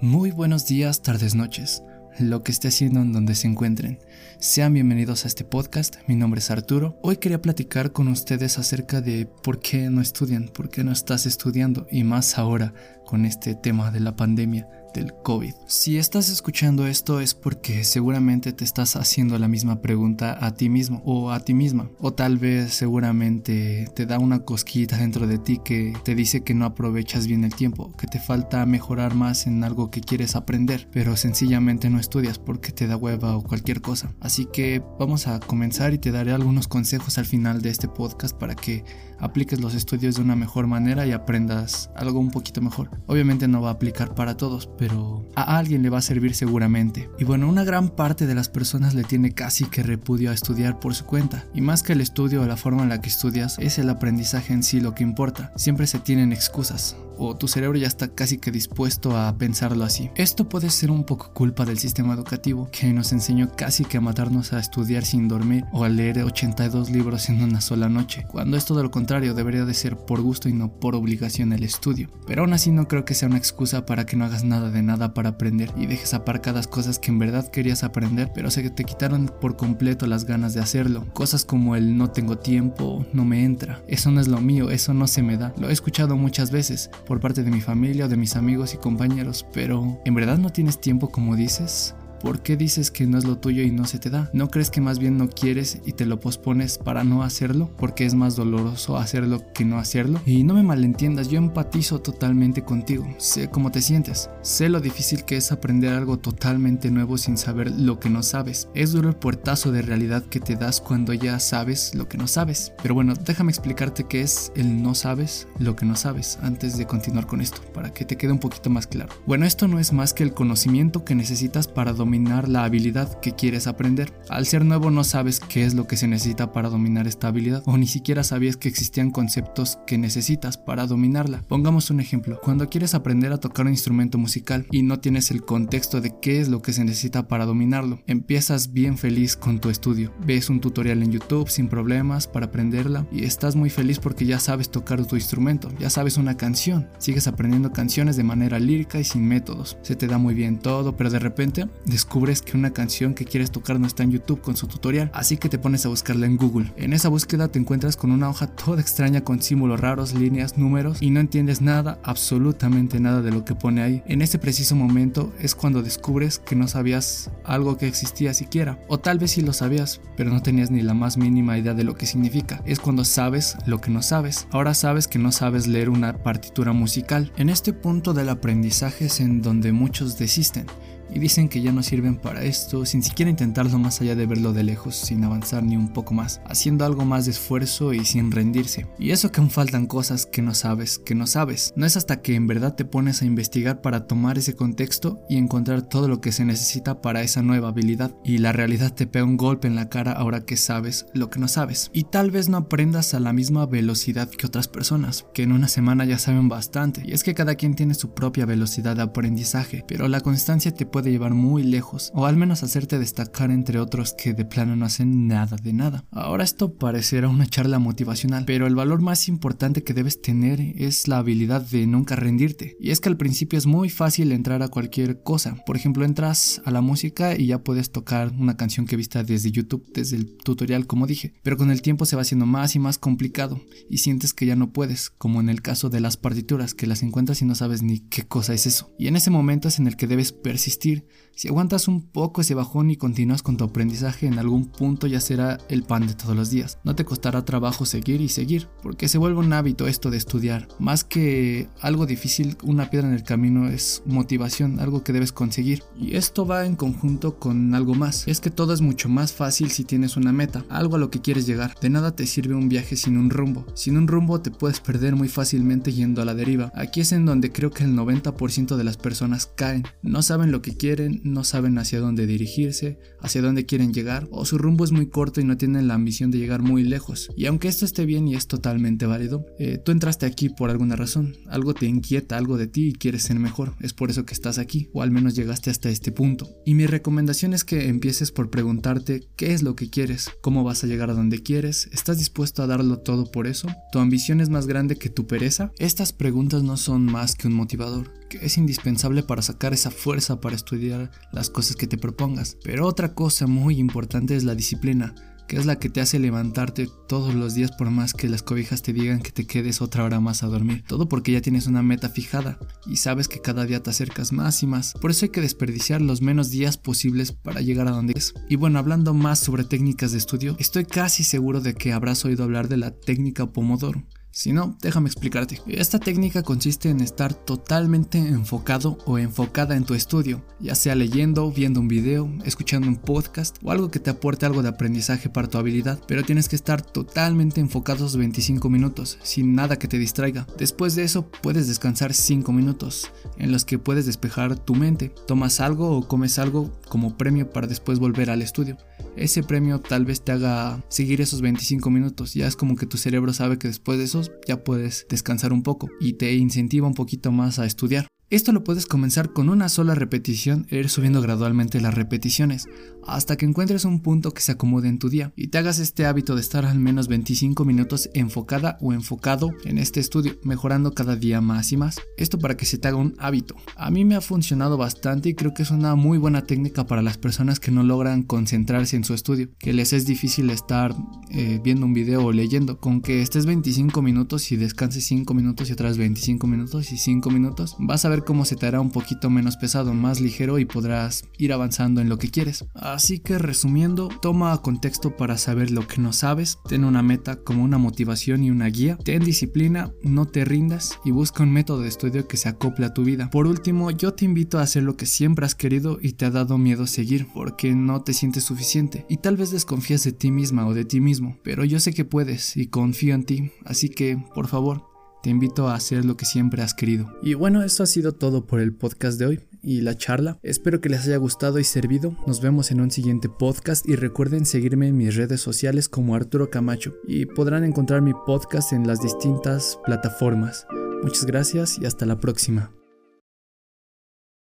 Muy buenos días, tardes, noches, lo que esté haciendo en donde se encuentren. Sean bienvenidos a este podcast, mi nombre es Arturo. Hoy quería platicar con ustedes acerca de por qué no estudian, por qué no estás estudiando y más ahora con este tema de la pandemia del COVID. Si estás escuchando esto es porque seguramente te estás haciendo la misma pregunta a ti mismo o a ti misma. O tal vez seguramente te da una cosquillita dentro de ti que te dice que no aprovechas bien el tiempo, que te falta mejorar más en algo que quieres aprender, pero sencillamente no estudias porque te da hueva o cualquier cosa. Así que vamos a comenzar y te daré algunos consejos al final de este podcast para que apliques los estudios de una mejor manera y aprendas algo un poquito mejor. Obviamente no va a aplicar para todos, pero a alguien le va a servir seguramente. Y bueno, una gran parte de las personas le tiene casi que repudio a estudiar por su cuenta. Y más que el estudio o la forma en la que estudias, es el aprendizaje en sí lo que importa. Siempre se tienen excusas o tu cerebro ya está casi que dispuesto a pensarlo así. Esto puede ser un poco culpa del sistema educativo que nos enseñó casi que a matarnos a estudiar sin dormir o a leer 82 libros en una sola noche, cuando es todo lo contrario, debería de ser por gusto y no por obligación el estudio. Pero aún así no creo que sea una excusa para que no hagas nada de nada para aprender y dejes aparcadas cosas que en verdad querías aprender, pero que te quitaron por completo las ganas de hacerlo. Cosas como el no tengo tiempo, no me entra, eso no es lo mío, eso no se me da. Lo he escuchado muchas veces, por parte de mi familia o de mis amigos y compañeros, pero ¿en verdad no tienes tiempo como dices? ¿Por qué dices que no es lo tuyo y no se te da? ¿No crees que más bien no quieres y te lo pospones para no hacerlo? Porque es más doloroso hacerlo que no hacerlo. Y no me malentiendas, yo empatizo totalmente contigo. Sé cómo te sientes. Sé lo difícil que es aprender algo totalmente nuevo sin saber lo que no sabes. Es duro el puertazo de realidad que te das cuando ya sabes lo que no sabes. Pero bueno, déjame explicarte qué es el no sabes lo que no sabes antes de continuar con esto, para que te quede un poquito más claro. Bueno, esto no es más que el conocimiento que necesitas para dominar dominar la habilidad que quieres aprender. Al ser nuevo no sabes qué es lo que se necesita para dominar esta habilidad o ni siquiera sabías que existían conceptos que necesitas para dominarla. Pongamos un ejemplo. Cuando quieres aprender a tocar un instrumento musical y no tienes el contexto de qué es lo que se necesita para dominarlo, empiezas bien feliz con tu estudio. Ves un tutorial en YouTube sin problemas para aprenderla y estás muy feliz porque ya sabes tocar tu instrumento, ya sabes una canción. Sigues aprendiendo canciones de manera lírica y sin métodos. Se te da muy bien todo, pero de repente descubres que una canción que quieres tocar no está en YouTube con su tutorial, así que te pones a buscarla en Google. En esa búsqueda te encuentras con una hoja toda extraña con símbolos raros, líneas, números y no entiendes nada, absolutamente nada de lo que pone ahí. En ese preciso momento es cuando descubres que no sabías algo que existía siquiera, o tal vez sí lo sabías, pero no tenías ni la más mínima idea de lo que significa. Es cuando sabes lo que no sabes. Ahora sabes que no sabes leer una partitura musical. En este punto del aprendizaje es en donde muchos desisten y dicen que ya no sirven para esto sin siquiera intentarlo más allá de verlo de lejos, sin avanzar ni un poco más, haciendo algo más de esfuerzo y sin rendirse. Y eso que aún faltan cosas que no sabes, que no sabes. No es hasta que en verdad te pones a investigar para tomar ese contexto y encontrar todo lo que se necesita para esa nueva habilidad y la realidad te pega un golpe en la cara ahora que sabes lo que no sabes. Y tal vez no aprendas a la misma velocidad que otras personas, que en una semana ya saben bastante. Y es que cada quien tiene su propia velocidad de aprendizaje, pero la constancia te puede puede llevar muy lejos, o al menos hacerte destacar entre otros que de plano no hacen nada de nada. Ahora esto parecerá una charla motivacional, pero el valor más importante que debes tener es la habilidad de nunca rendirte. Y es que al principio es muy fácil entrar a cualquier cosa. Por ejemplo, entras a la música y ya puedes tocar una canción que viste desde YouTube, desde el tutorial como dije, pero con el tiempo se va haciendo más y más complicado y sientes que ya no puedes, como en el caso de las partituras, que las encuentras y no sabes ni qué cosa es eso. Y en ese momento es en el que debes persistir si aguantas un poco ese bajón y continúas con tu aprendizaje, en algún punto ya será el pan de todos los días. No te costará trabajo seguir y seguir, porque se vuelve un hábito esto de estudiar. Más que algo difícil, una piedra en el camino es motivación, algo que debes conseguir. Y esto va en conjunto con algo más. Es que todo es mucho más fácil si tienes una meta, algo a lo que quieres llegar. De nada te sirve un viaje sin un rumbo. Sin un rumbo te puedes perder muy fácilmente yendo a la deriva. Aquí es en donde creo que el 90% de las personas caen. No saben lo que quieren, no saben hacia dónde dirigirse, hacia dónde quieren llegar, o su rumbo es muy corto y no tienen la ambición de llegar muy lejos. Y aunque esto esté bien y es totalmente válido, eh, tú entraste aquí por alguna razón, algo te inquieta, algo de ti y quieres ser mejor, es por eso que estás aquí, o al menos llegaste hasta este punto. Y mi recomendación es que empieces por preguntarte qué es lo que quieres, cómo vas a llegar a donde quieres, estás dispuesto a darlo todo por eso, tu ambición es más grande que tu pereza. Estas preguntas no son más que un motivador que es indispensable para sacar esa fuerza para estudiar las cosas que te propongas. Pero otra cosa muy importante es la disciplina que es la que te hace levantarte todos los días por más que las cobijas te digan que te quedes otra hora más a dormir. Todo porque ya tienes una meta fijada y sabes que cada día te acercas más y más. Por eso hay que desperdiciar los menos días posibles para llegar a donde es. Y bueno, hablando más sobre técnicas de estudio, estoy casi seguro de que habrás oído hablar de la técnica Pomodoro. Si no, déjame explicarte. Esta técnica consiste en estar totalmente enfocado o enfocada en tu estudio, ya sea leyendo, viendo un video, escuchando un podcast o algo que te aporte algo de aprendizaje para tu habilidad, pero tienes que estar totalmente enfocado esos 25 minutos, sin nada que te distraiga. Después de eso puedes descansar 5 minutos, en los que puedes despejar tu mente, tomas algo o comes algo como premio para después volver al estudio ese premio tal vez te haga seguir esos 25 minutos. Ya es como que tu cerebro sabe que después de esos ya puedes descansar un poco y te incentiva un poquito más a estudiar. Esto lo puedes comenzar con una sola repetición e ir subiendo gradualmente las repeticiones hasta que encuentres un punto que se acomode en tu día y te hagas este hábito de estar al menos 25 minutos enfocada o enfocado en este estudio, mejorando cada día más y más. Esto para que se te haga un hábito. A mí me ha funcionado bastante y creo que es una muy buena técnica para las personas que no logran concentrarse en su estudio, que les es difícil estar eh, viendo un video o leyendo. Con que estés 25 minutos y descanses 5 minutos y otras 25 minutos y 5 minutos, vas a ver cómo se te hará un poquito menos pesado, más ligero y podrás ir avanzando en lo que quieres. Así que resumiendo, toma contexto para saber lo que no sabes, ten una meta como una motivación y una guía, ten disciplina, no te rindas y busca un método de estudio que se acople a tu vida. Por último, yo te invito a hacer lo que siempre has querido y te ha dado miedo seguir porque no te sientes suficiente y tal vez desconfías de ti misma o de ti mismo, pero yo sé que puedes y confío en ti, así que por favor, te invito a hacer lo que siempre has querido. Y bueno, eso ha sido todo por el podcast de hoy y la charla. Espero que les haya gustado y servido. Nos vemos en un siguiente podcast y recuerden seguirme en mis redes sociales como Arturo Camacho y podrán encontrar mi podcast en las distintas plataformas. Muchas gracias y hasta la próxima.